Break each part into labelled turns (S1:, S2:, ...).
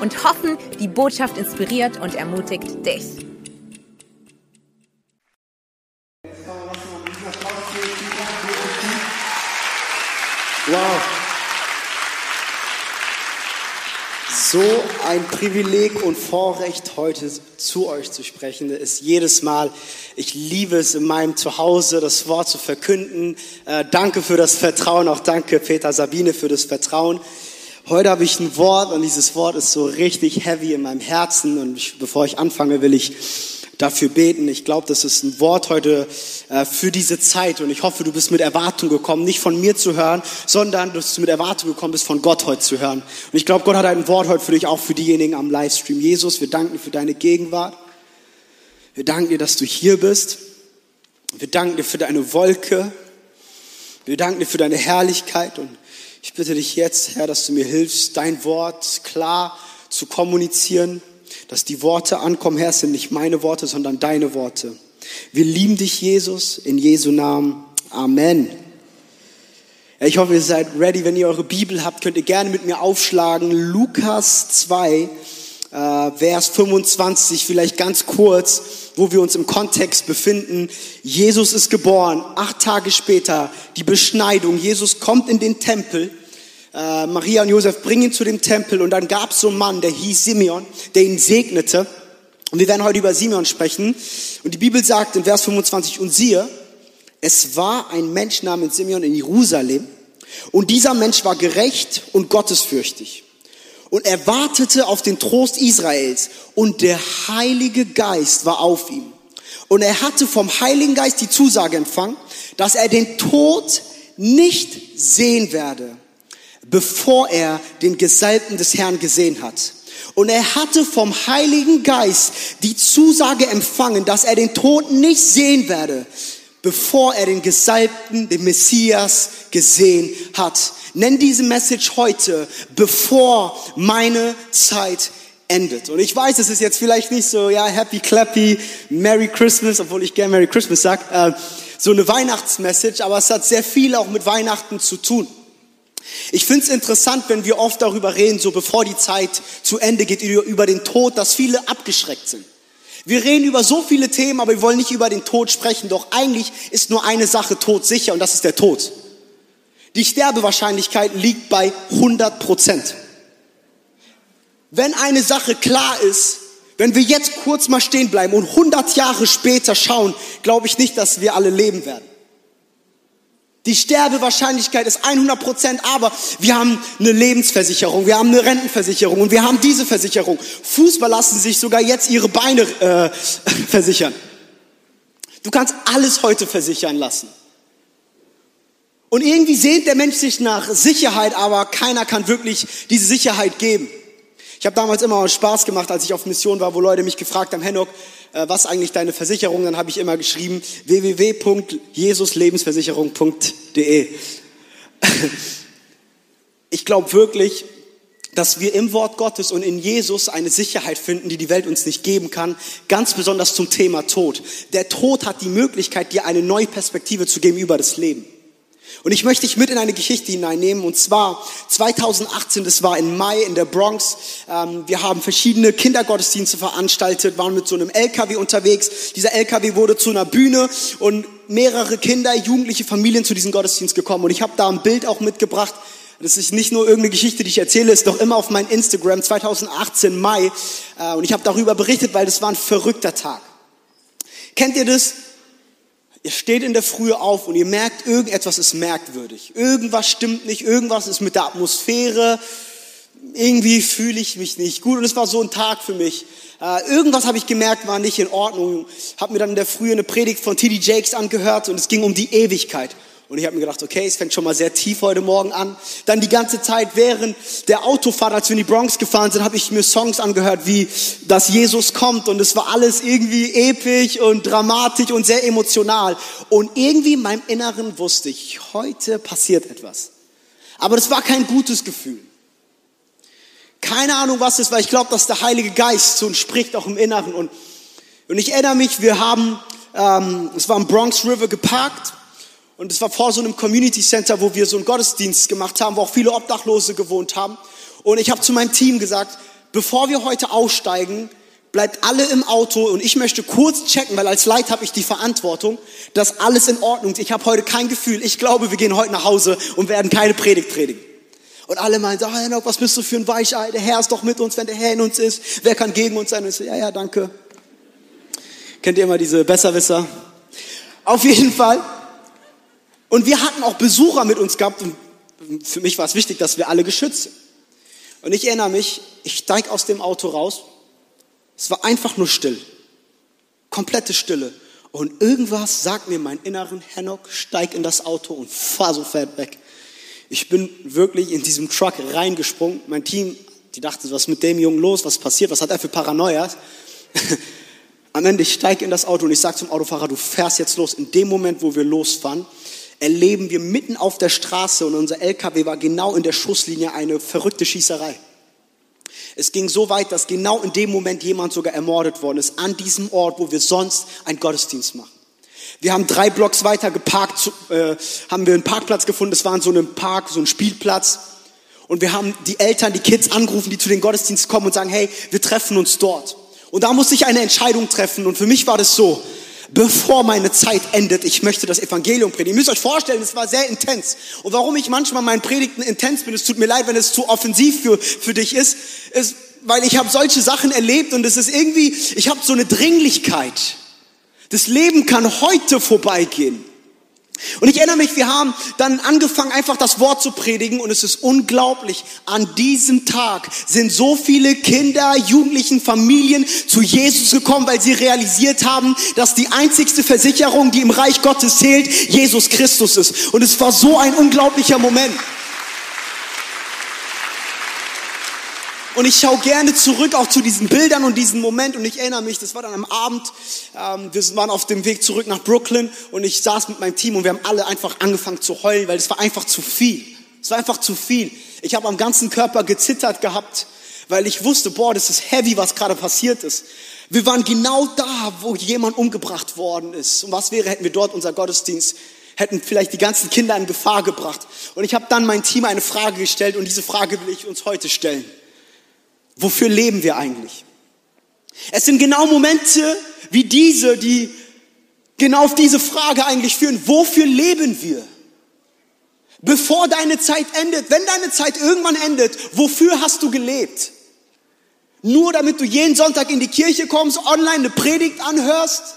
S1: und hoffen, die Botschaft inspiriert und ermutigt dich.
S2: Wow. So ein Privileg und Vorrecht, heute zu euch zu sprechen, ist jedes Mal. Ich liebe es, in meinem Zuhause das Wort zu verkünden. Äh, danke für das Vertrauen, auch danke Peter Sabine für das Vertrauen. Heute habe ich ein Wort und dieses Wort ist so richtig heavy in meinem Herzen und ich, bevor ich anfange, will ich dafür beten. Ich glaube, das ist ein Wort heute äh, für diese Zeit und ich hoffe, du bist mit Erwartung gekommen, nicht von mir zu hören, sondern du mit Erwartung gekommen bist, von Gott heute zu hören. Und ich glaube, Gott hat ein Wort heute für dich, auch für diejenigen am Livestream. Jesus, wir danken dir für deine Gegenwart. Wir danken dir, dass du hier bist. Wir danken dir für deine Wolke. Wir danken dir für deine Herrlichkeit und ich bitte dich jetzt, Herr, dass du mir hilfst, dein Wort klar zu kommunizieren, dass die Worte ankommen, Herr, es sind nicht meine Worte, sondern deine Worte. Wir lieben dich, Jesus, in Jesu Namen. Amen. Ich hoffe, ihr seid ready. Wenn ihr eure Bibel habt, könnt ihr gerne mit mir aufschlagen. Lukas 2, äh, Vers 25, vielleicht ganz kurz, wo wir uns im Kontext befinden. Jesus ist geboren, acht Tage später die Beschneidung. Jesus kommt in den Tempel. Äh, Maria und Josef bringen ihn zu dem Tempel und dann gab es so einen Mann, der hieß Simeon, der ihn segnete. Und wir werden heute über Simeon sprechen. Und die Bibel sagt in Vers 25, und siehe, es war ein Mensch namens Simeon in Jerusalem. Und dieser Mensch war gerecht und gottesfürchtig und er wartete auf den Trost Israels und der Heilige Geist war auf ihm. Und er hatte vom Heiligen Geist die Zusage empfangen, dass er den Tod nicht sehen werde, bevor er den Gesalbten des Herrn gesehen hat. Und er hatte vom Heiligen Geist die Zusage empfangen, dass er den Tod nicht sehen werde, bevor er den Gesalbten, den Messias gesehen hat. Nenn diese Message heute, bevor meine Zeit endet. Und ich weiß, es ist jetzt vielleicht nicht so, ja, happy, clappy, Merry Christmas, obwohl ich gerne Merry Christmas sag, äh, so eine Weihnachtsmessage, aber es hat sehr viel auch mit Weihnachten zu tun. Ich finde es interessant, wenn wir oft darüber reden, so bevor die Zeit zu Ende geht, über den Tod, dass viele abgeschreckt sind. Wir reden über so viele Themen, aber wir wollen nicht über den Tod sprechen. Doch eigentlich ist nur eine Sache todsicher und das ist der Tod. Die Sterbewahrscheinlichkeit liegt bei 100 Prozent. Wenn eine Sache klar ist, wenn wir jetzt kurz mal stehen bleiben und 100 Jahre später schauen, glaube ich nicht, dass wir alle leben werden. Die Sterbewahrscheinlichkeit ist 100 Prozent, aber wir haben eine Lebensversicherung, wir haben eine Rentenversicherung und wir haben diese Versicherung. Fußball lassen sich sogar jetzt ihre Beine äh, versichern. Du kannst alles heute versichern lassen. Und irgendwie sehnt der Mensch sich nach Sicherheit, aber keiner kann wirklich diese Sicherheit geben. Ich habe damals immer Spaß gemacht, als ich auf Mission war, wo Leute mich gefragt haben, Henok, äh, was eigentlich deine Versicherung? Dann habe ich immer geschrieben www.jesuslebensversicherung.de. Ich glaube wirklich, dass wir im Wort Gottes und in Jesus eine Sicherheit finden, die die Welt uns nicht geben kann, ganz besonders zum Thema Tod. Der Tod hat die Möglichkeit, dir eine neue Perspektive zu geben über das Leben. Und ich möchte dich mit in eine Geschichte hineinnehmen. Und zwar 2018, das war im Mai in der Bronx. Ähm, wir haben verschiedene Kindergottesdienste veranstaltet, waren mit so einem LKW unterwegs. Dieser LKW wurde zu einer Bühne und mehrere Kinder, jugendliche Familien zu diesem Gottesdienst gekommen. Und ich habe da ein Bild auch mitgebracht. Das ist nicht nur irgendeine Geschichte, die ich erzähle, ist doch immer auf meinem Instagram 2018 Mai. Äh, und ich habe darüber berichtet, weil das war ein verrückter Tag. Kennt ihr das? Ihr steht in der Frühe auf und ihr merkt, irgendetwas ist merkwürdig. Irgendwas stimmt nicht, irgendwas ist mit der Atmosphäre. Irgendwie fühle ich mich nicht gut. Und es war so ein Tag für mich. Äh, irgendwas habe ich gemerkt, war nicht in Ordnung. Habe mir dann in der Frühe eine Predigt von T.D. Jakes angehört und es ging um die Ewigkeit. Und ich habe mir gedacht, okay, es fängt schon mal sehr tief heute Morgen an. Dann die ganze Zeit während der Autofahrt, als wir in die Bronx gefahren sind, habe ich mir Songs angehört, wie dass Jesus kommt. Und es war alles irgendwie episch und dramatisch und sehr emotional. Und irgendwie in meinem Inneren wusste ich, heute passiert etwas. Aber das war kein gutes Gefühl. Keine Ahnung, was es war. Ich glaube, dass der Heilige Geist uns spricht, auch im Inneren. Und, und ich erinnere mich, wir haben, ähm, es war am Bronx River geparkt und es war vor so einem Community Center, wo wir so einen Gottesdienst gemacht haben, wo auch viele Obdachlose gewohnt haben. Und ich habe zu meinem Team gesagt, bevor wir heute aussteigen, bleibt alle im Auto und ich möchte kurz checken, weil als Leid habe ich die Verantwortung, dass alles in Ordnung ist. Ich habe heute kein Gefühl. Ich glaube, wir gehen heute nach Hause und werden keine Predigt predigen. Und alle meinen, oh, Enoch, was bist du für ein Weichei? Der Herr ist doch mit uns, wenn der Herr in uns ist. Wer kann gegen uns sein? Und ich so, ja, ja, danke. Kennt ihr immer diese Besserwisser? Auf jeden Fall und wir hatten auch Besucher mit uns gehabt und für mich war es wichtig, dass wir alle geschützt sind. Und ich erinnere mich, ich steig aus dem Auto raus. Es war einfach nur still. Komplette Stille. Und irgendwas sagt mir mein inneren Hennock, steig in das Auto und fahr so fett weg. Ich bin wirklich in diesem Truck reingesprungen. Mein Team, die dachten, was ist mit dem Jungen los? Was passiert? Was hat er für Paranoias? Am Ende, ich steige in das Auto und ich sage zum Autofahrer, du fährst jetzt los. In dem Moment, wo wir losfahren, erleben wir mitten auf der Straße und unser LKW war genau in der Schusslinie eine verrückte Schießerei. Es ging so weit, dass genau in dem Moment jemand sogar ermordet worden ist, an diesem Ort, wo wir sonst einen Gottesdienst machen. Wir haben drei Blocks weiter geparkt, äh, haben wir einen Parkplatz gefunden, das war in so einem Park, so ein Spielplatz. Und wir haben die Eltern, die Kids angerufen, die zu den Gottesdiensten kommen und sagen, hey, wir treffen uns dort. Und da musste ich eine Entscheidung treffen. Und für mich war das so, bevor meine Zeit endet, ich möchte das Evangelium predigen. Ihr müsst euch vorstellen, es war sehr intens. Und warum ich manchmal meinen Predigten intens bin, es tut mir leid, wenn es zu offensiv für, für dich ist, ist, weil ich habe solche Sachen erlebt und es ist irgendwie, ich habe so eine Dringlichkeit. Das Leben kann heute vorbeigehen. Und ich erinnere mich, wir haben dann angefangen, einfach das Wort zu predigen und es ist unglaublich. An diesem Tag sind so viele Kinder, Jugendlichen, Familien zu Jesus gekommen, weil sie realisiert haben, dass die einzigste Versicherung, die im Reich Gottes zählt, Jesus Christus ist. Und es war so ein unglaublicher Moment. Und ich schaue gerne zurück auch zu diesen Bildern und diesen Moment und ich erinnere mich, das war dann am Abend, ähm, wir waren auf dem Weg zurück nach Brooklyn und ich saß mit meinem Team und wir haben alle einfach angefangen zu heulen, weil es war einfach zu viel. Es war einfach zu viel. Ich habe am ganzen Körper gezittert gehabt, weil ich wusste, boah, das ist heavy, was gerade passiert ist. Wir waren genau da, wo jemand umgebracht worden ist. Und was wäre, hätten wir dort unser Gottesdienst hätten vielleicht die ganzen Kinder in Gefahr gebracht. Und ich habe dann mein Team eine Frage gestellt und diese Frage will ich uns heute stellen. Wofür leben wir eigentlich? Es sind genau Momente wie diese, die genau auf diese Frage eigentlich führen. Wofür leben wir? Bevor deine Zeit endet, wenn deine Zeit irgendwann endet, wofür hast du gelebt? Nur damit du jeden Sonntag in die Kirche kommst, online eine Predigt anhörst?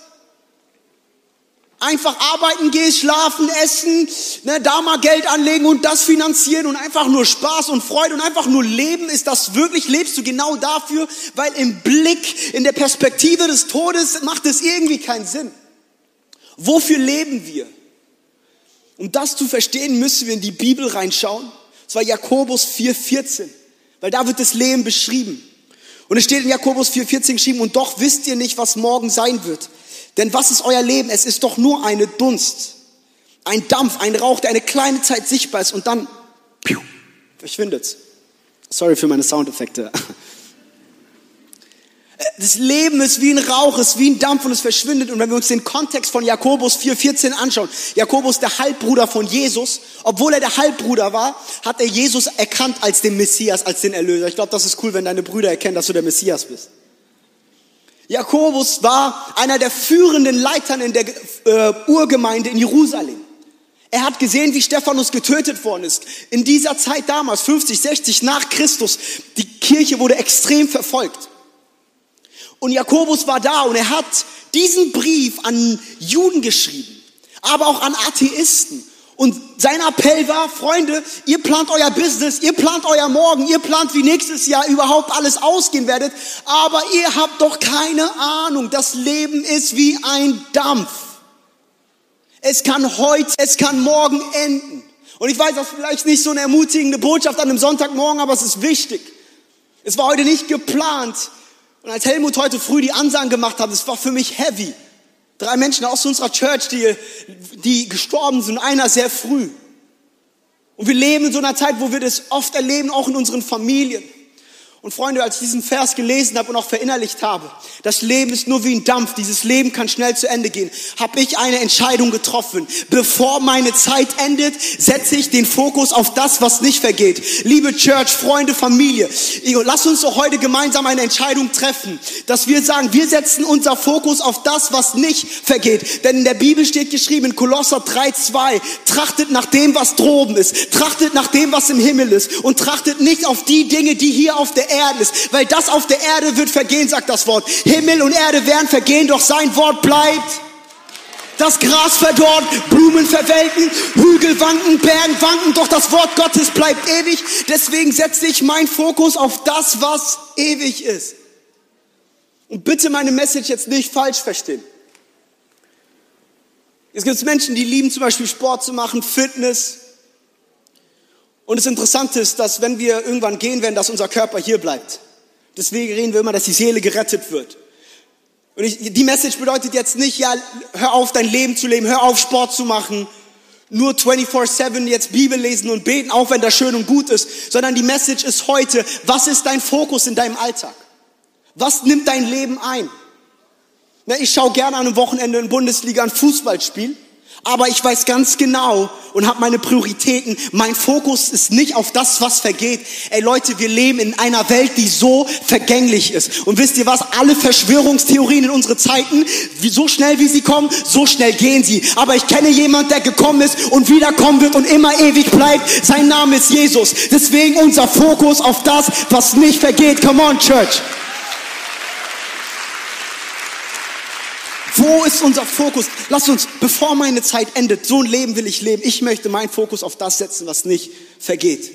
S2: Einfach arbeiten gehst, schlafen, essen, ne, da mal Geld anlegen und das finanzieren und einfach nur Spaß und Freude und einfach nur leben, ist das wirklich, lebst du genau dafür, weil im Blick, in der Perspektive des Todes macht es irgendwie keinen Sinn. Wofür leben wir? Um das zu verstehen, müssen wir in die Bibel reinschauen. Und zwar Jakobus 4,14, weil da wird das Leben beschrieben. Und es steht in Jakobus 4,14 geschrieben, und doch wisst ihr nicht, was morgen sein wird. Denn was ist euer Leben? Es ist doch nur eine Dunst, ein Dampf, ein Rauch, der eine kleine Zeit sichtbar ist und dann piu, verschwindet. Sorry für meine Soundeffekte. Das Leben ist wie ein Rauch, ist wie ein Dampf und es verschwindet. Und wenn wir uns den Kontext von Jakobus 4,14 anschauen, Jakobus der Halbbruder von Jesus, obwohl er der Halbbruder war, hat er Jesus erkannt als den Messias, als den Erlöser. Ich glaube, das ist cool, wenn deine Brüder erkennen, dass du der Messias bist. Jakobus war einer der führenden Leitern in der äh, Urgemeinde in Jerusalem. Er hat gesehen, wie Stephanus getötet worden ist. In dieser Zeit damals, 50, 60 nach Christus, die Kirche wurde extrem verfolgt. Und Jakobus war da und er hat diesen Brief an Juden geschrieben, aber auch an Atheisten und sein Appell war, Freunde, ihr plant euer Business, ihr plant euer Morgen, ihr plant, wie nächstes Jahr überhaupt alles ausgehen werdet, aber ihr habt doch keine Ahnung. Das Leben ist wie ein Dampf. Es kann heute, es kann morgen enden. Und ich weiß, das ist vielleicht nicht so eine ermutigende Botschaft an einem Sonntagmorgen, aber es ist wichtig. Es war heute nicht geplant. Und als Helmut heute früh die Ansagen gemacht hat, es war für mich heavy. Drei Menschen aus unserer Church, die, die gestorben sind, einer sehr früh. Und wir leben in so einer Zeit, wo wir das oft erleben, auch in unseren Familien. Und Freunde, als ich diesen Vers gelesen habe und auch verinnerlicht habe, das Leben ist nur wie ein Dampf, dieses Leben kann schnell zu Ende gehen, habe ich eine Entscheidung getroffen. Bevor meine Zeit endet, setze ich den Fokus auf das, was nicht vergeht. Liebe Church, Freunde, Familie, lass uns doch heute gemeinsam eine Entscheidung treffen, dass wir sagen, wir setzen unser Fokus auf das, was nicht vergeht. Denn in der Bibel steht geschrieben in Kolosser 3,2, trachtet nach dem, was droben ist, trachtet nach dem, was im Himmel ist und trachtet nicht auf die Dinge, die hier auf der Erde ist, weil das auf der Erde wird vergehen, sagt das Wort. Himmel und Erde werden vergehen, doch sein Wort bleibt. Das Gras verdorrt, Blumen verwelken, Hügel wanken, Bergen wanken, doch das Wort Gottes bleibt ewig. Deswegen setze ich meinen Fokus auf das, was ewig ist. Und bitte meine Message jetzt nicht falsch verstehen. Es gibt Menschen, die lieben zum Beispiel Sport zu machen, Fitness, und das Interessante ist, dass wenn wir irgendwann gehen werden, dass unser Körper hier bleibt. Deswegen reden wir immer, dass die Seele gerettet wird. Und ich, die Message bedeutet jetzt nicht, ja, hör auf dein Leben zu leben, hör auf Sport zu machen, nur 24-7 jetzt Bibel lesen und beten, auch wenn das schön und gut ist, sondern die Message ist heute, was ist dein Fokus in deinem Alltag? Was nimmt dein Leben ein? Ich schaue gerne an einem Wochenende in Bundesliga ein Fußballspiel. Aber ich weiß ganz genau und habe meine Prioritäten. Mein Fokus ist nicht auf das, was vergeht. Ey Leute, wir leben in einer Welt, die so vergänglich ist. Und wisst ihr was? Alle Verschwörungstheorien in unsere Zeiten, wie, so schnell wie sie kommen, so schnell gehen sie. Aber ich kenne jemand, der gekommen ist und wiederkommen wird und immer ewig bleibt. Sein Name ist Jesus. Deswegen unser Fokus auf das, was nicht vergeht. Come on, Church. Wo ist unser Fokus? Lass uns, bevor meine Zeit endet, so ein Leben will ich leben. Ich möchte meinen Fokus auf das setzen, was nicht vergeht.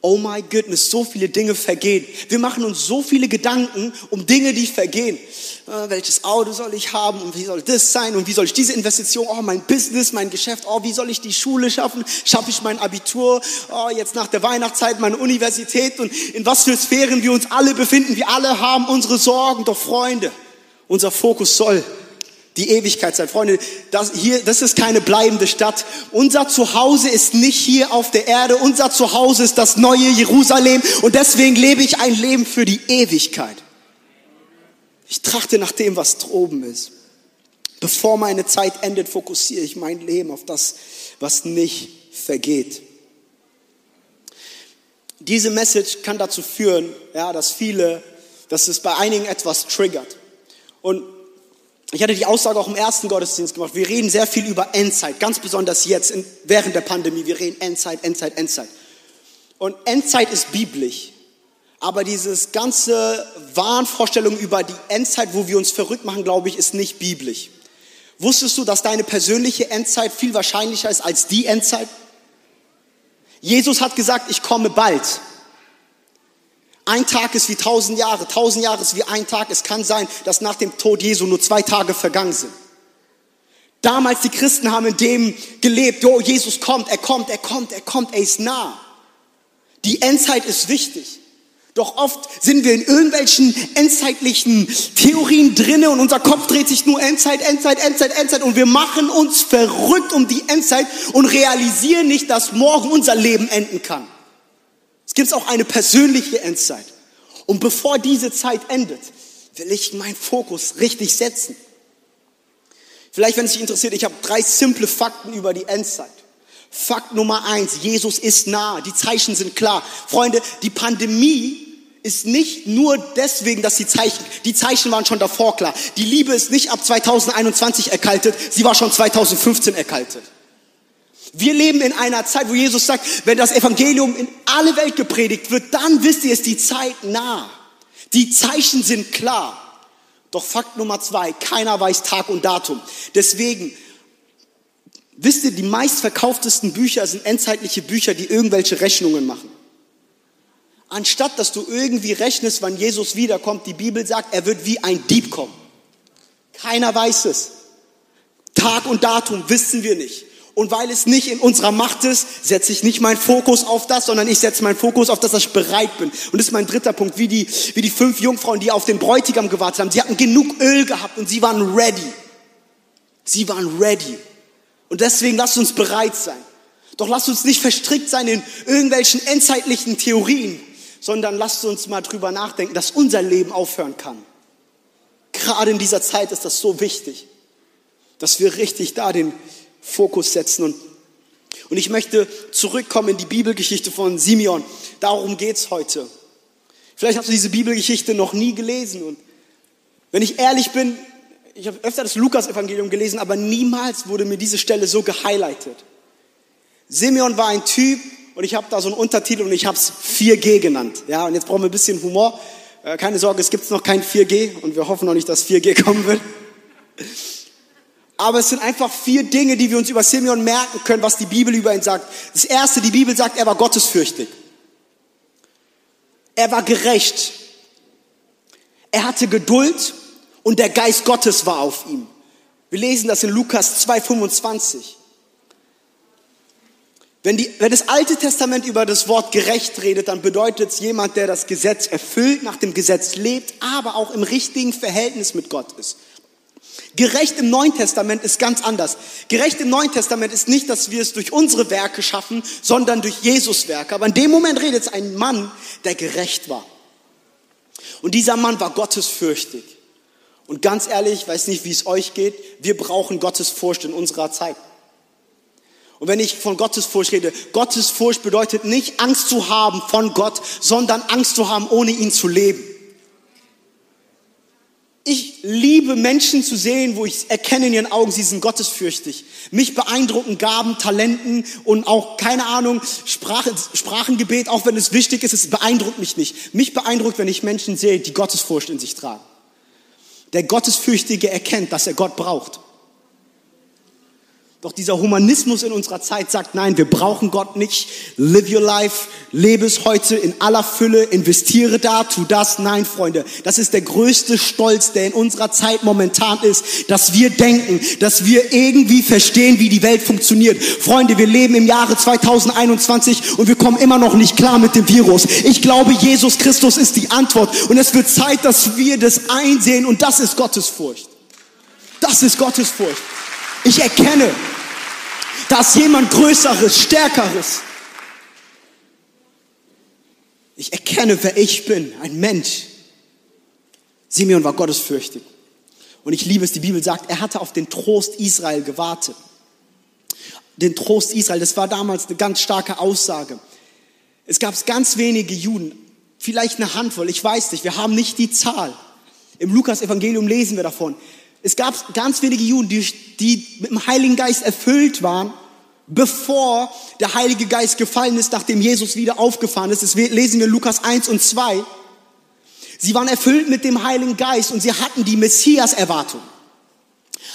S2: Oh my goodness, so viele Dinge vergehen. Wir machen uns so viele Gedanken um Dinge, die vergehen. Äh, welches Auto soll ich haben und wie soll das sein und wie soll ich diese Investition, oh mein Business, mein Geschäft, oh wie soll ich die Schule schaffen, schaffe ich mein Abitur, oh jetzt nach der Weihnachtszeit meine Universität und in was für Sphären wir uns alle befinden. Wir alle haben unsere Sorgen, doch Freunde, unser Fokus soll die Ewigkeit sein. Freunde, das, hier, das ist keine bleibende Stadt. Unser Zuhause ist nicht hier auf der Erde. Unser Zuhause ist das neue Jerusalem. Und deswegen lebe ich ein Leben für die Ewigkeit. Ich trachte nach dem, was droben ist. Bevor meine Zeit endet, fokussiere ich mein Leben auf das, was nicht vergeht. Diese Message kann dazu führen, ja, dass viele, dass es bei einigen etwas triggert. Und ich hatte die Aussage auch im ersten Gottesdienst gemacht. Wir reden sehr viel über Endzeit, ganz besonders jetzt in, während der Pandemie. Wir reden Endzeit, Endzeit, Endzeit. Und Endzeit ist biblisch. Aber dieses ganze Wahnvorstellung über die Endzeit, wo wir uns verrückt machen, glaube ich, ist nicht biblisch. Wusstest du, dass deine persönliche Endzeit viel wahrscheinlicher ist als die Endzeit? Jesus hat gesagt, ich komme bald. Ein Tag ist wie tausend Jahre, tausend Jahre ist wie ein Tag. Es kann sein, dass nach dem Tod Jesu nur zwei Tage vergangen sind. Damals die Christen haben in dem gelebt, oh, Jesus kommt, er kommt, er kommt, er kommt, er ist nah. Die Endzeit ist wichtig. Doch oft sind wir in irgendwelchen endzeitlichen Theorien drinne und unser Kopf dreht sich nur Endzeit, Endzeit, Endzeit, Endzeit und wir machen uns verrückt um die Endzeit und realisieren nicht, dass morgen unser Leben enden kann. Es gibt auch eine persönliche Endzeit. Und bevor diese Zeit endet, will ich meinen Fokus richtig setzen. Vielleicht, wenn es dich interessiert, ich habe drei simple Fakten über die Endzeit. Fakt Nummer eins, Jesus ist nah, die Zeichen sind klar. Freunde, die Pandemie ist nicht nur deswegen, dass die Zeichen, die Zeichen waren schon davor klar. Die Liebe ist nicht ab 2021 erkaltet, sie war schon 2015 erkaltet. Wir leben in einer Zeit, wo Jesus sagt, wenn das Evangelium in alle Welt gepredigt wird, dann wisst ihr, ist die Zeit nah. Die Zeichen sind klar. Doch Fakt Nummer zwei, keiner weiß Tag und Datum. Deswegen, wisst ihr, die meistverkauftesten Bücher sind endzeitliche Bücher, die irgendwelche Rechnungen machen. Anstatt dass du irgendwie rechnest, wann Jesus wiederkommt, die Bibel sagt, er wird wie ein Dieb kommen. Keiner weiß es. Tag und Datum wissen wir nicht. Und weil es nicht in unserer Macht ist, setze ich nicht meinen Fokus auf das, sondern ich setze meinen Fokus auf das, dass ich bereit bin. Und das ist mein dritter Punkt, wie die, wie die fünf Jungfrauen, die auf den Bräutigam gewartet haben. Sie hatten genug Öl gehabt und sie waren ready. Sie waren ready. Und deswegen lasst uns bereit sein. Doch lasst uns nicht verstrickt sein in irgendwelchen endzeitlichen Theorien, sondern lasst uns mal drüber nachdenken, dass unser Leben aufhören kann. Gerade in dieser Zeit ist das so wichtig, dass wir richtig da den Fokus setzen. Und, und ich möchte zurückkommen in die Bibelgeschichte von Simeon. Darum geht's heute. Vielleicht hast du diese Bibelgeschichte noch nie gelesen. Und wenn ich ehrlich bin, ich habe öfter das Lukas-Evangelium gelesen, aber niemals wurde mir diese Stelle so gehighlightet. Simeon war ein Typ, und ich habe da so einen Untertitel und ich habe es 4G genannt. Ja, und jetzt brauchen wir ein bisschen Humor. Äh, keine Sorge, es gibt noch kein 4G und wir hoffen noch nicht, dass 4G kommen wird. Aber es sind einfach vier Dinge, die wir uns über Simeon merken können, was die Bibel über ihn sagt. Das erste, die Bibel sagt, er war gottesfürchtig. Er war gerecht. Er hatte Geduld und der Geist Gottes war auf ihm. Wir lesen das in Lukas 2,25. Wenn, wenn das Alte Testament über das Wort gerecht redet, dann bedeutet es jemand, der das Gesetz erfüllt, nach dem Gesetz lebt, aber auch im richtigen Verhältnis mit Gott ist. Gerecht im Neuen Testament ist ganz anders. Gerecht im Neuen Testament ist nicht, dass wir es durch unsere Werke schaffen, sondern durch Jesus Werke. Aber in dem Moment redet es ein Mann, der gerecht war. Und dieser Mann war gottesfürchtig. Und ganz ehrlich, ich weiß nicht, wie es euch geht, wir brauchen Gottesfurcht in unserer Zeit. Und wenn ich von Gottesfurcht rede, Gottesfurcht bedeutet nicht Angst zu haben von Gott, sondern Angst zu haben, ohne ihn zu leben. Ich liebe Menschen zu sehen, wo ich erkenne in ihren Augen, sie sind gottesfürchtig. Mich beeindrucken Gaben, Talenten und auch, keine Ahnung, Sprache, Sprachengebet, auch wenn es wichtig ist, es beeindruckt mich nicht. Mich beeindruckt, wenn ich Menschen sehe, die Gottesfurcht in sich tragen. Der Gottesfürchtige erkennt, dass er Gott braucht. Doch dieser Humanismus in unserer Zeit sagt, nein, wir brauchen Gott nicht. Live your life, lebe es heute in aller Fülle, investiere da, tu das. Nein, Freunde, das ist der größte Stolz, der in unserer Zeit momentan ist, dass wir denken, dass wir irgendwie verstehen, wie die Welt funktioniert. Freunde, wir leben im Jahre 2021 und wir kommen immer noch nicht klar mit dem Virus. Ich glaube, Jesus Christus ist die Antwort und es wird Zeit, dass wir das einsehen und das ist Gottesfurcht. Das ist Gottesfurcht. Ich erkenne, dass jemand Größeres, Stärkeres. Ich erkenne, wer ich bin, ein Mensch. Simeon war gottesfürchtig. Und ich liebe es, die Bibel sagt, er hatte auf den Trost Israel gewartet. Den Trost Israel, das war damals eine ganz starke Aussage. Es gab ganz wenige Juden, vielleicht eine Handvoll, ich weiß nicht, wir haben nicht die Zahl. Im Lukas-Evangelium lesen wir davon. Es gab ganz wenige Juden, die, die mit dem Heiligen Geist erfüllt waren, bevor der Heilige Geist gefallen ist, nachdem Jesus wieder aufgefahren ist. Das lesen wir Lukas 1 und 2. Sie waren erfüllt mit dem Heiligen Geist und sie hatten die Messias-Erwartung.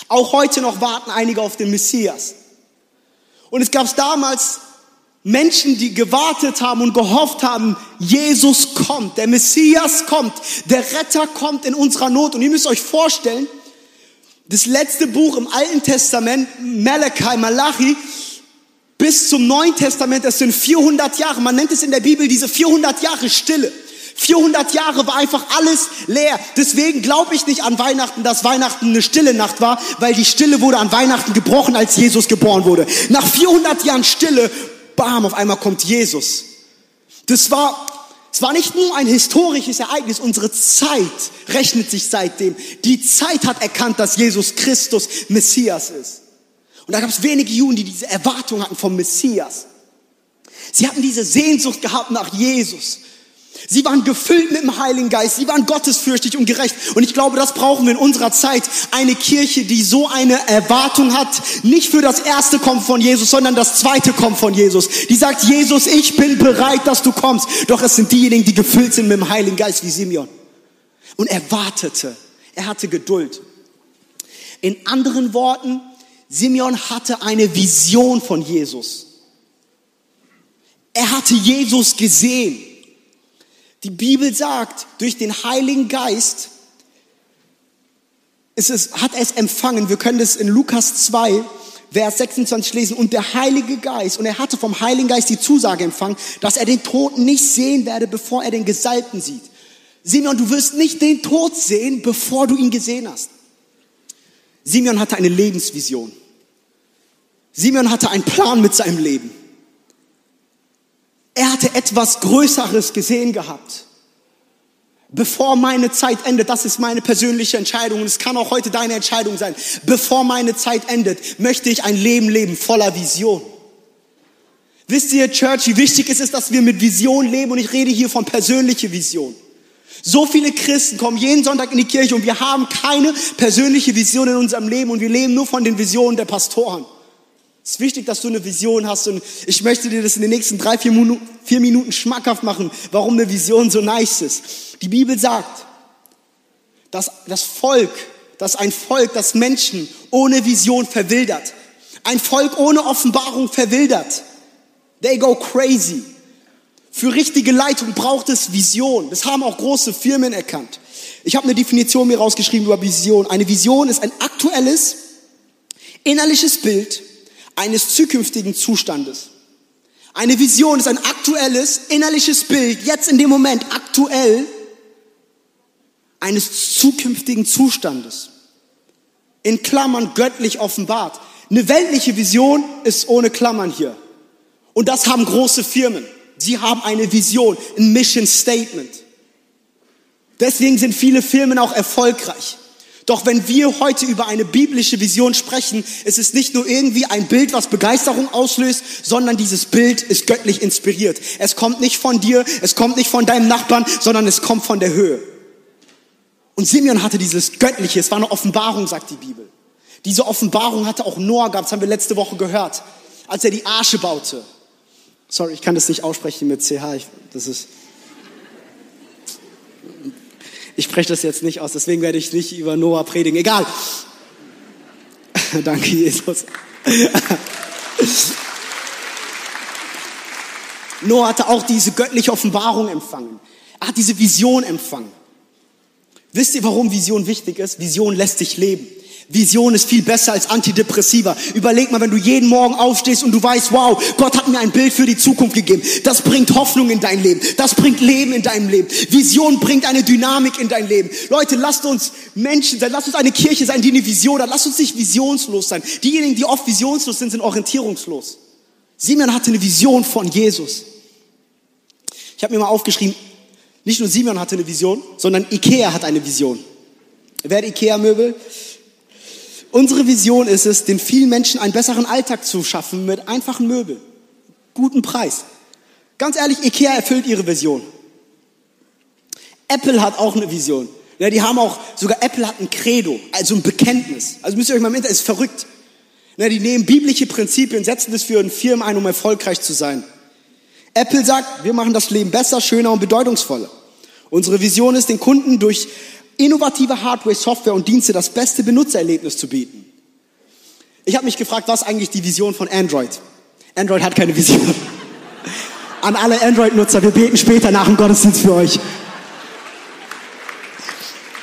S2: Auch heute noch warten einige auf den Messias. Und es gab damals Menschen, die gewartet haben und gehofft haben, Jesus kommt, der Messias kommt, der Retter kommt in unserer Not. Und ihr müsst euch vorstellen, das letzte Buch im Alten Testament, Malachi, Malachi, bis zum Neuen Testament, das sind 400 Jahre. Man nennt es in der Bibel diese 400 Jahre Stille. 400 Jahre war einfach alles leer. Deswegen glaube ich nicht an Weihnachten, dass Weihnachten eine stille Nacht war, weil die Stille wurde an Weihnachten gebrochen, als Jesus geboren wurde. Nach 400 Jahren Stille, bam, auf einmal kommt Jesus. Das war es war nicht nur ein historisches Ereignis, unsere Zeit rechnet sich seitdem. Die Zeit hat erkannt, dass Jesus Christus Messias ist. Und da gab es wenige Juden, die diese Erwartung hatten vom Messias. Sie hatten diese Sehnsucht gehabt nach Jesus. Sie waren gefüllt mit dem Heiligen Geist. Sie waren gottesfürchtig und gerecht. Und ich glaube, das brauchen wir in unserer Zeit. Eine Kirche, die so eine Erwartung hat, nicht für das erste kommt von Jesus, sondern das zweite kommt von Jesus. Die sagt, Jesus, ich bin bereit, dass du kommst. Doch es sind diejenigen, die gefüllt sind mit dem Heiligen Geist wie Simeon. Und er wartete. Er hatte Geduld. In anderen Worten, Simeon hatte eine Vision von Jesus. Er hatte Jesus gesehen. Die Bibel sagt, durch den Heiligen Geist ist es, hat es empfangen. Wir können das in Lukas 2, Vers 26 lesen. Und der Heilige Geist, und er hatte vom Heiligen Geist die Zusage empfangen, dass er den Toten nicht sehen werde, bevor er den Gesalbten sieht. Simeon, du wirst nicht den Tod sehen, bevor du ihn gesehen hast. Simeon hatte eine Lebensvision. Simeon hatte einen Plan mit seinem Leben. Er hatte etwas Größeres gesehen gehabt. Bevor meine Zeit endet, das ist meine persönliche Entscheidung und es kann auch heute deine Entscheidung sein. Bevor meine Zeit endet, möchte ich ein Leben leben voller Vision. Wisst ihr, Church, wie wichtig es ist, dass wir mit Vision leben und ich rede hier von persönlicher Vision. So viele Christen kommen jeden Sonntag in die Kirche und wir haben keine persönliche Vision in unserem Leben und wir leben nur von den Visionen der Pastoren. Es ist wichtig, dass du eine Vision hast und ich möchte dir das in den nächsten drei, vier Minuten, vier Minuten schmackhaft machen, warum eine Vision so nice ist. Die Bibel sagt, dass das Volk, dass ein Volk, das Menschen ohne Vision verwildert. Ein Volk ohne Offenbarung verwildert. They go crazy. Für richtige Leitung braucht es Vision. Das haben auch große Firmen erkannt. Ich habe eine Definition mir rausgeschrieben über Vision. Eine Vision ist ein aktuelles, innerliches Bild eines zukünftigen Zustandes. Eine Vision ist ein aktuelles, innerliches Bild, jetzt in dem Moment aktuell, eines zukünftigen Zustandes. In Klammern göttlich offenbart. Eine weltliche Vision ist ohne Klammern hier. Und das haben große Firmen. Sie haben eine Vision, ein Mission Statement. Deswegen sind viele Firmen auch erfolgreich. Doch wenn wir heute über eine biblische Vision sprechen, ist es nicht nur irgendwie ein Bild, was Begeisterung auslöst, sondern dieses Bild ist göttlich inspiriert. Es kommt nicht von dir, es kommt nicht von deinem Nachbarn, sondern es kommt von der Höhe. Und Simeon hatte dieses Göttliche, es war eine Offenbarung, sagt die Bibel. Diese Offenbarung hatte auch Noah gehabt, das haben wir letzte Woche gehört, als er die Arche baute. Sorry, ich kann das nicht aussprechen mit CH. Ich, das ist. Ich spreche das jetzt nicht aus, deswegen werde ich nicht über Noah predigen. Egal. Danke, Jesus. Noah hatte auch diese göttliche Offenbarung empfangen. Er hat diese Vision empfangen. Wisst ihr, warum Vision wichtig ist? Vision lässt dich leben. Vision ist viel besser als Antidepressiva. Überleg mal, wenn du jeden Morgen aufstehst und du weißt, wow, Gott hat mir ein Bild für die Zukunft gegeben. Das bringt Hoffnung in dein Leben. Das bringt Leben in deinem Leben. Vision bringt eine Dynamik in dein Leben. Leute, lasst uns Menschen sein. Lasst uns eine Kirche sein, die eine Vision hat. Lasst uns nicht visionslos sein. Diejenigen, die oft visionslos sind, sind orientierungslos. Simeon hatte eine Vision von Jesus. Ich habe mir mal aufgeschrieben, nicht nur Simeon hatte eine Vision, sondern Ikea hat eine Vision. Wer hat Ikea-Möbel? Unsere Vision ist es, den vielen Menschen einen besseren Alltag zu schaffen mit einfachen Möbeln. Guten Preis. Ganz ehrlich, Ikea erfüllt ihre Vision. Apple hat auch eine Vision. Ja, die haben auch, sogar Apple hat ein Credo, also ein Bekenntnis. Also müsst ihr euch mal im Internet, ist verrückt. Ja, die nehmen biblische Prinzipien, setzen das für ein Firmen ein, um erfolgreich zu sein. Apple sagt, wir machen das Leben besser, schöner und bedeutungsvoller. Unsere Vision ist, den Kunden durch innovative Hardware, Software und Dienste das beste Benutzererlebnis zu bieten. Ich habe mich gefragt, was eigentlich die Vision von Android? Android hat keine Vision. An alle Android-Nutzer, wir beten später nach dem Gottesdienst für euch.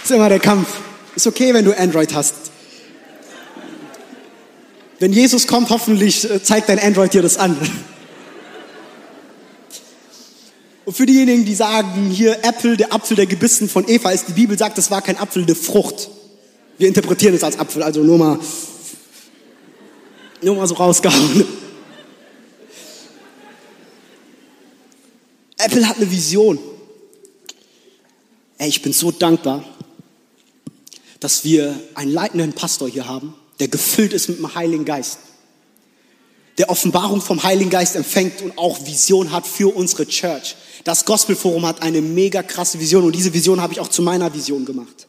S2: Ist immer der Kampf. Ist okay, wenn du Android hast. Wenn Jesus kommt, hoffentlich äh, zeigt dein Android dir das an. Und für diejenigen, die sagen, hier Äpfel, der Apfel der Gebissen von Eva ist, die Bibel sagt, das war kein Apfel, eine Frucht. Wir interpretieren es als Apfel, also nur mal, nur mal so rausgehauen. Apple hat eine Vision. Ey, ich bin so dankbar, dass wir einen leitenden Pastor hier haben, der gefüllt ist mit dem Heiligen Geist der Offenbarung vom Heiligen Geist empfängt und auch Vision hat für unsere Church. Das Gospelforum hat eine mega krasse Vision und diese Vision habe ich auch zu meiner Vision gemacht.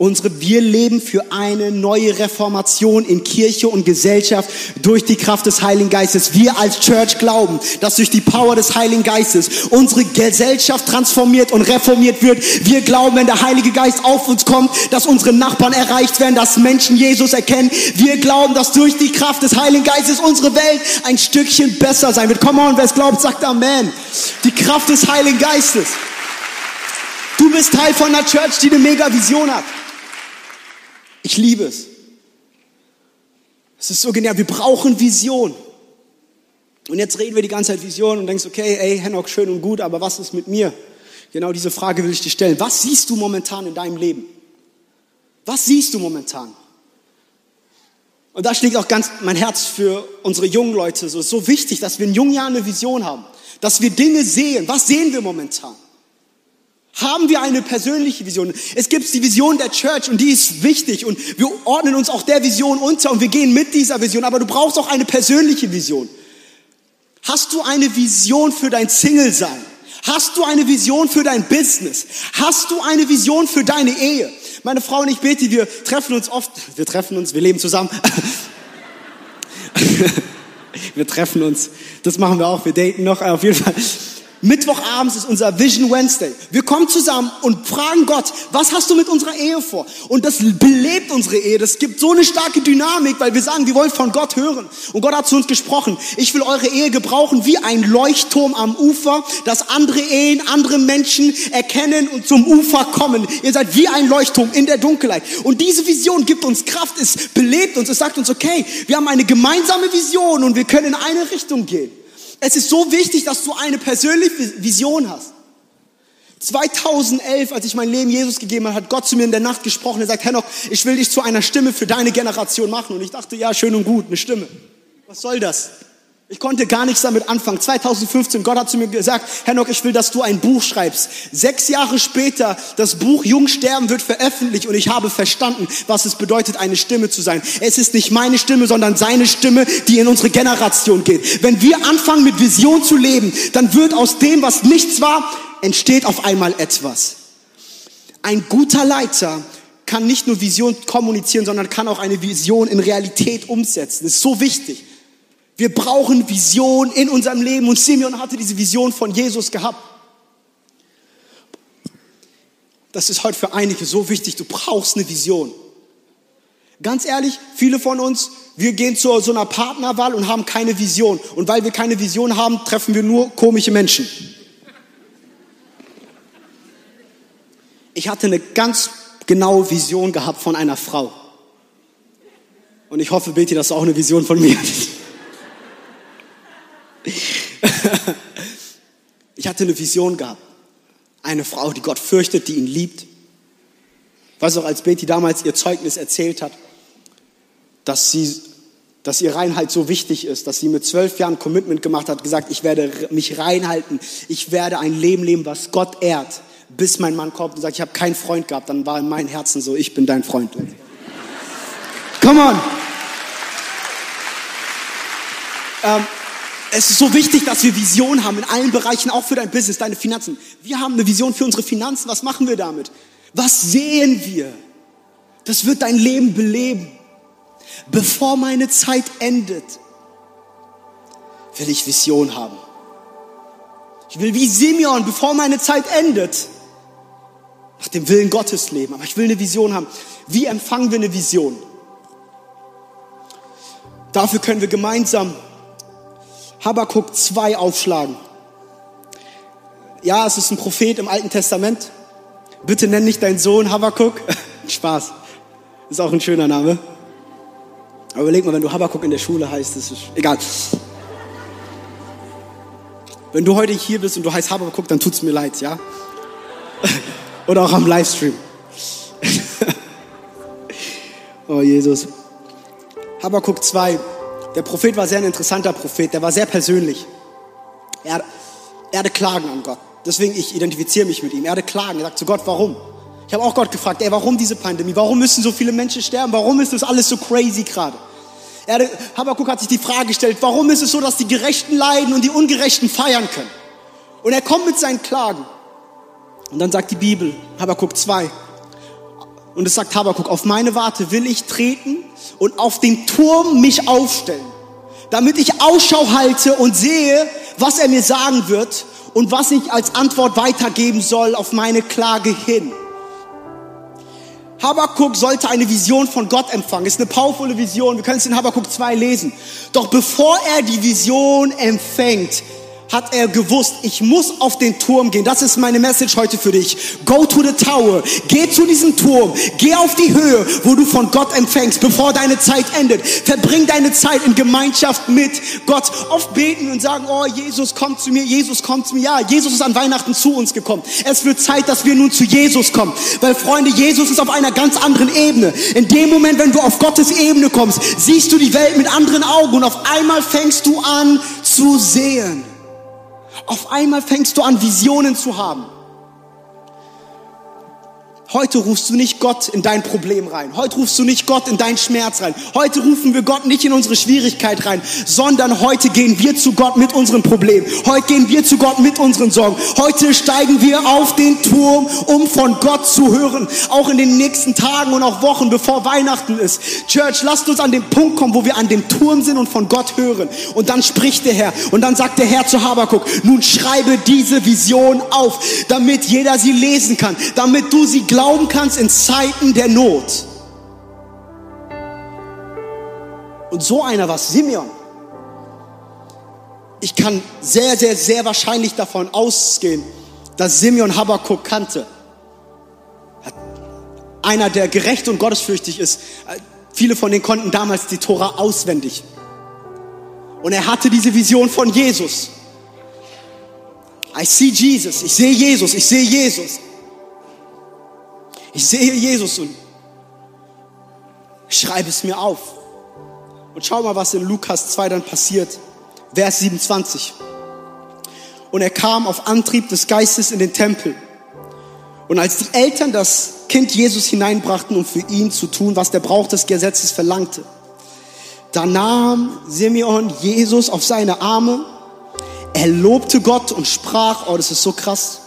S2: Unsere, wir leben für eine neue Reformation in Kirche und Gesellschaft durch die Kraft des Heiligen Geistes. Wir als Church glauben, dass durch die Power des Heiligen Geistes unsere Gesellschaft transformiert und reformiert wird. Wir glauben, wenn der Heilige Geist auf uns kommt, dass unsere Nachbarn erreicht werden, dass Menschen Jesus erkennen. Wir glauben, dass durch die Kraft des Heiligen Geistes unsere Welt ein Stückchen besser sein wird. Come on, wer es glaubt, sagt Amen. Die Kraft des Heiligen Geistes. Du bist Teil von einer Church, die eine mega Vision hat. Ich liebe es. Es ist so genial. Wir brauchen Vision. Und jetzt reden wir die ganze Zeit Vision und denkst, okay, ey, Henok, schön und gut, aber was ist mit mir? Genau diese Frage will ich dir stellen. Was siehst du momentan in deinem Leben? Was siehst du momentan? Und da schlägt auch ganz mein Herz für unsere jungen Leute. So ist so wichtig, dass wir in jungen Jahren eine Vision haben, dass wir Dinge sehen. Was sehen wir momentan? Haben wir eine persönliche Vision? Es gibt die Vision der Church und die ist wichtig und wir ordnen uns auch der Vision unter und wir gehen mit dieser Vision, aber du brauchst auch eine persönliche Vision. Hast du eine Vision für dein Single-Sein? Hast du eine Vision für dein Business? Hast du eine Vision für deine Ehe? Meine Frau und ich, Betty, wir treffen uns oft, wir treffen uns, wir leben zusammen. wir treffen uns, das machen wir auch, wir daten noch, auf jeden Fall. Mittwochabends ist unser Vision Wednesday. Wir kommen zusammen und fragen Gott, was hast du mit unserer Ehe vor? Und das belebt unsere Ehe. Das gibt so eine starke Dynamik, weil wir sagen, wir wollen von Gott hören. Und Gott hat zu uns gesprochen. Ich will eure Ehe gebrauchen wie ein Leuchtturm am Ufer, dass andere Ehen, andere Menschen erkennen und zum Ufer kommen. Ihr seid wie ein Leuchtturm in der Dunkelheit. Und diese Vision gibt uns Kraft. Es belebt uns. Es sagt uns, okay, wir haben eine gemeinsame Vision und wir können in eine Richtung gehen. Es ist so wichtig, dass du eine persönliche Vision hast. 2011, als ich mein Leben Jesus gegeben habe, hat Gott zu mir in der Nacht gesprochen. Er sagt, Henok, ich will dich zu einer Stimme für deine Generation machen. Und ich dachte, ja, schön und gut, eine Stimme. Was soll das? Ich konnte gar nichts damit anfangen. 2015, Gott hat zu mir gesagt, Henok, ich will, dass du ein Buch schreibst. Sechs Jahre später, das Buch Jung sterben wird veröffentlicht und ich habe verstanden, was es bedeutet, eine Stimme zu sein. Es ist nicht meine Stimme, sondern seine Stimme, die in unsere Generation geht. Wenn wir anfangen, mit Vision zu leben, dann wird aus dem, was nichts war, entsteht auf einmal etwas. Ein guter Leiter kann nicht nur Vision kommunizieren, sondern kann auch eine Vision in Realität umsetzen. Das ist so wichtig. Wir brauchen Vision in unserem Leben und Simeon hatte diese Vision von Jesus gehabt. Das ist heute für einige so wichtig. Du brauchst eine Vision. Ganz ehrlich, viele von uns, wir gehen zu so einer Partnerwahl und haben keine Vision. Und weil wir keine Vision haben, treffen wir nur komische Menschen. Ich hatte eine ganz genaue Vision gehabt von einer Frau. Und ich hoffe, Betty, dass du auch eine Vision von mir hast. Ich hatte eine Vision gehabt. Eine Frau, die Gott fürchtet, die ihn liebt. Weißt du, als Betty damals ihr Zeugnis erzählt hat, dass sie, dass ihr Reinheit so wichtig ist, dass sie mit zwölf Jahren Commitment gemacht hat, gesagt, ich werde mich reinhalten, ich werde ein Leben leben, was Gott ehrt, bis mein Mann kommt und sagt, ich habe keinen Freund gehabt, dann war in meinem Herzen so, ich bin dein Freund. Come on! Ähm, es ist so wichtig, dass wir Vision haben in allen Bereichen, auch für dein Business, deine Finanzen. Wir haben eine Vision für unsere Finanzen. Was machen wir damit? Was sehen wir? Das wird dein Leben beleben. Bevor meine Zeit endet, will ich Vision haben. Ich will wie Simeon, bevor meine Zeit endet, nach dem Willen Gottes leben. Aber ich will eine Vision haben. Wie empfangen wir eine Vision? Dafür können wir gemeinsam Habakkuk 2 aufschlagen. Ja, es ist ein Prophet im Alten Testament. Bitte nenn nicht deinen Sohn Habakkuk. Spaß. Ist auch ein schöner Name. Aber überleg mal, wenn du Habakkuk in der Schule heißt, das ist egal. Wenn du heute hier bist und du heißt Habakkuk, dann tut's mir leid, ja? Oder auch am Livestream. oh Jesus. Habakkuk 2, der Prophet war sehr ein interessanter Prophet, der war sehr persönlich. Er, er hatte Klagen an Gott. Deswegen, ich identifiziere mich mit ihm. Er hatte Klagen. Er sagt zu Gott, warum? Ich habe auch Gott gefragt, ey, warum diese Pandemie? Warum müssen so viele Menschen sterben? Warum ist das alles so crazy gerade? Habakkuk hat sich die Frage gestellt, warum ist es so, dass die Gerechten leiden und die Ungerechten feiern können? Und er kommt mit seinen Klagen. Und dann sagt die Bibel, Habakkuk 2, und es sagt Habakkuk, auf meine Warte will ich treten und auf den Turm mich aufstellen, damit ich Ausschau halte und sehe, was er mir sagen wird und was ich als Antwort weitergeben soll auf meine Klage hin. Habakkuk sollte eine Vision von Gott empfangen. Ist eine powervolle Vision. Wir können es in Habakkuk 2 lesen. Doch bevor er die Vision empfängt, hat er gewusst, ich muss auf den Turm gehen. Das ist meine Message heute für dich. Go to the tower. Geh zu diesem Turm. Geh auf die Höhe, wo du von Gott empfängst, bevor deine Zeit endet. Verbring deine Zeit in Gemeinschaft mit Gott. Oft beten und sagen, oh, Jesus kommt zu mir, Jesus kommt zu mir. Ja, Jesus ist an Weihnachten zu uns gekommen. Es wird Zeit, dass wir nun zu Jesus kommen. Weil, Freunde, Jesus ist auf einer ganz anderen Ebene. In dem Moment, wenn du auf Gottes Ebene kommst, siehst du die Welt mit anderen Augen und auf einmal fängst du an zu sehen. Auf einmal fängst du an, Visionen zu haben. Heute rufst du nicht Gott in dein Problem rein. Heute rufst du nicht Gott in deinen Schmerz rein. Heute rufen wir Gott nicht in unsere Schwierigkeit rein, sondern heute gehen wir zu Gott mit unseren Problemen. Heute gehen wir zu Gott mit unseren Sorgen. Heute steigen wir auf den Turm, um von Gott zu hören. Auch in den nächsten Tagen und auch Wochen, bevor Weihnachten ist. Church, lasst uns an den Punkt kommen, wo wir an dem Turm sind und von Gott hören. Und dann spricht der Herr. Und dann sagt der Herr zu Habakuk, nun schreibe diese Vision auf, damit jeder sie lesen kann, damit du sie glauben kannst in Zeiten der Not. Und so einer war Simeon. Ich kann sehr, sehr, sehr wahrscheinlich davon ausgehen, dass Simeon Habakkuk kannte. Einer, der gerecht und gottesfürchtig ist. Viele von denen konnten damals die Tora auswendig. Und er hatte diese Vision von Jesus. I see Jesus. Ich sehe Jesus. Ich sehe Jesus. Ich sehe Jesus und schreibe es mir auf. Und schau mal, was in Lukas 2 dann passiert. Vers 27. Und er kam auf Antrieb des Geistes in den Tempel. Und als die Eltern das Kind Jesus hineinbrachten, um für ihn zu tun, was der Brauch des Gesetzes verlangte, da nahm Simeon Jesus auf seine Arme, er lobte Gott und sprach, oh, das ist so krass,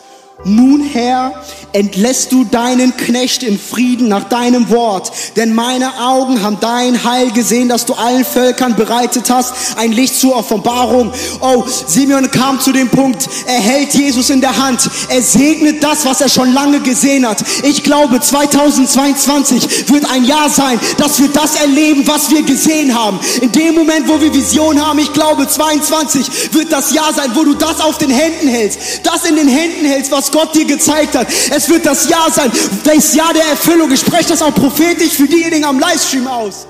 S2: nun Herr, entlässt du deinen Knecht in Frieden nach deinem Wort, denn meine Augen haben dein Heil gesehen, dass du allen Völkern bereitet hast, ein Licht zur Offenbarung. Oh, Simeon kam zu dem Punkt, er hält Jesus in der Hand, er segnet das, was er schon lange gesehen hat. Ich glaube, 2022 wird ein Jahr sein, dass wir das erleben, was wir gesehen haben. In dem Moment, wo wir Vision haben, ich glaube, 22 wird das Jahr sein, wo du das auf den Händen hältst, das in den Händen hältst, was Gott dir gezeigt hat. Es wird das Jahr sein, das Jahr der Erfüllung. Ich spreche das auch prophetisch für diejenigen am Livestream aus.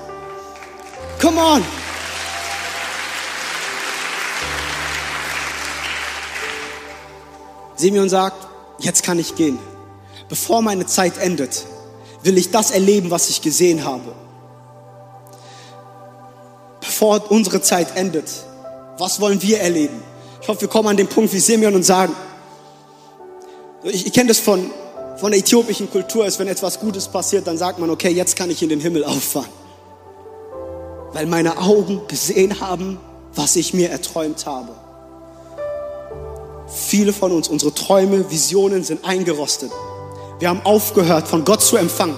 S2: Come on. Simeon sagt, jetzt kann ich gehen. Bevor meine Zeit endet, will ich das erleben, was ich gesehen habe. Bevor unsere Zeit endet, was wollen wir erleben? Ich hoffe, wir kommen an den Punkt wie Simeon und sagen, ich, ich kenne das von, von der äthiopischen Kultur, ist, wenn etwas Gutes passiert, dann sagt man, okay, jetzt kann ich in den Himmel auffahren. Weil meine Augen gesehen haben, was ich mir erträumt habe. Viele von uns, unsere Träume, Visionen sind eingerostet. Wir haben aufgehört, von Gott zu empfangen.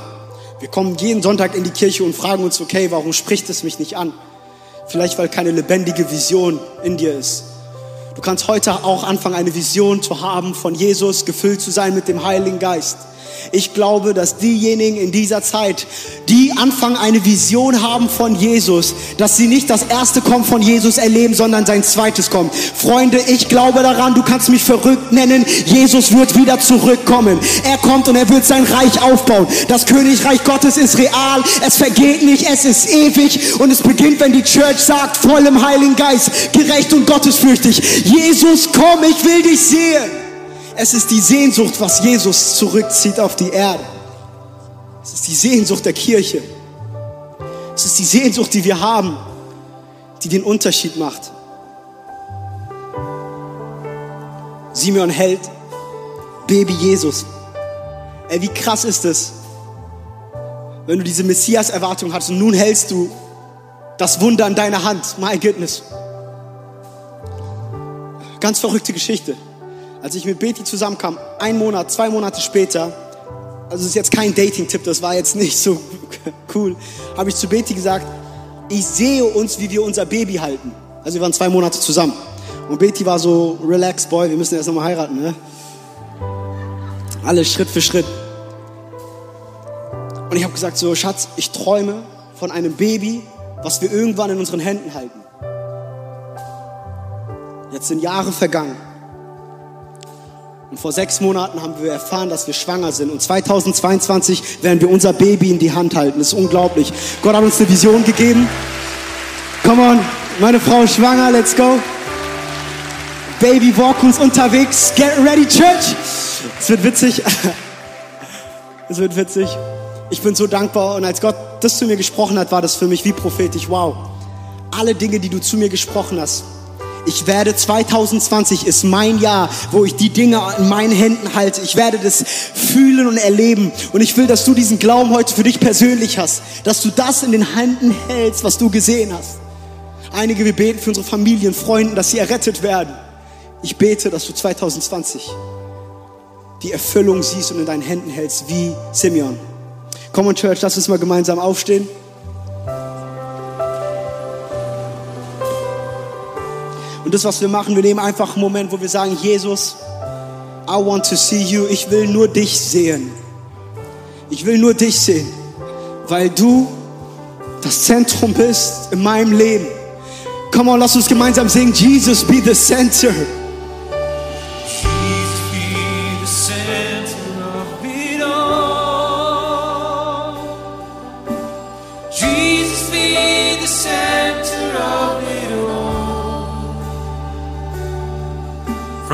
S2: Wir kommen jeden Sonntag in die Kirche und fragen uns, okay, warum spricht es mich nicht an? Vielleicht, weil keine lebendige Vision in dir ist. Du kannst heute auch anfangen, eine Vision zu haben von Jesus, gefüllt zu sein mit dem Heiligen Geist. Ich glaube, dass diejenigen in dieser Zeit, die anfangen, eine Vision haben von Jesus, dass sie nicht das erste Kommen von Jesus erleben, sondern sein zweites Kommen. Freunde, ich glaube daran, du kannst mich verrückt nennen. Jesus wird wieder zurückkommen. Er kommt und er wird sein Reich aufbauen. Das Königreich Gottes ist real. Es vergeht nicht. Es ist ewig. Und es beginnt, wenn die Church sagt, voll im Heiligen Geist, gerecht und gottesfürchtig. Jesus, komm, ich will dich sehen. Es ist die Sehnsucht, was Jesus zurückzieht auf die Erde. Es ist die Sehnsucht der Kirche. Es ist die Sehnsucht, die wir haben, die den Unterschied macht. Simeon hält Baby Jesus. Ey, wie krass ist es, wenn du diese Messias-Erwartung hast und nun hältst du das Wunder in deiner Hand. My goodness. Ganz verrückte Geschichte. Als ich mit Betty zusammenkam, ein Monat, zwei Monate später, also das ist jetzt kein Dating-Tipp, das war jetzt nicht so cool, habe ich zu Betty gesagt, ich sehe uns, wie wir unser Baby halten. Also wir waren zwei Monate zusammen. Und Betty war so, relax, boy, wir müssen erst nochmal heiraten, ne? Alles Schritt für Schritt. Und ich habe gesagt, so Schatz, ich träume von einem Baby, was wir irgendwann in unseren Händen halten. Jetzt sind Jahre vergangen. Und vor sechs Monaten haben wir erfahren, dass wir schwanger sind. Und 2022 werden wir unser Baby in die Hand halten. Das ist unglaublich. Gott hat uns eine Vision gegeben. Come on, meine Frau ist schwanger, let's go. Baby Walkens unterwegs. Get ready, Church. Es wird witzig. Es wird witzig. Ich bin so dankbar und als Gott das zu mir gesprochen hat, war das für mich wie prophetisch. Wow. Alle Dinge, die du zu mir gesprochen hast. Ich werde 2020 ist mein Jahr, wo ich die Dinge in meinen Händen halte. Ich werde das fühlen und erleben. Und ich will, dass du diesen Glauben heute für dich persönlich hast. Dass du das in den Händen hältst, was du gesehen hast. Einige, wir beten für unsere Familien, Freunden, dass sie errettet werden. Ich bete, dass du 2020 die Erfüllung siehst und in deinen Händen hältst, wie Simeon. Komm on Church, lass uns mal gemeinsam aufstehen. Und das, was wir machen, wir nehmen einfach einen Moment, wo wir sagen, Jesus, I want to see you. Ich will nur dich sehen. Ich will nur dich sehen, weil du das Zentrum bist in meinem Leben. Komm on, lass uns gemeinsam singen. Jesus be the center.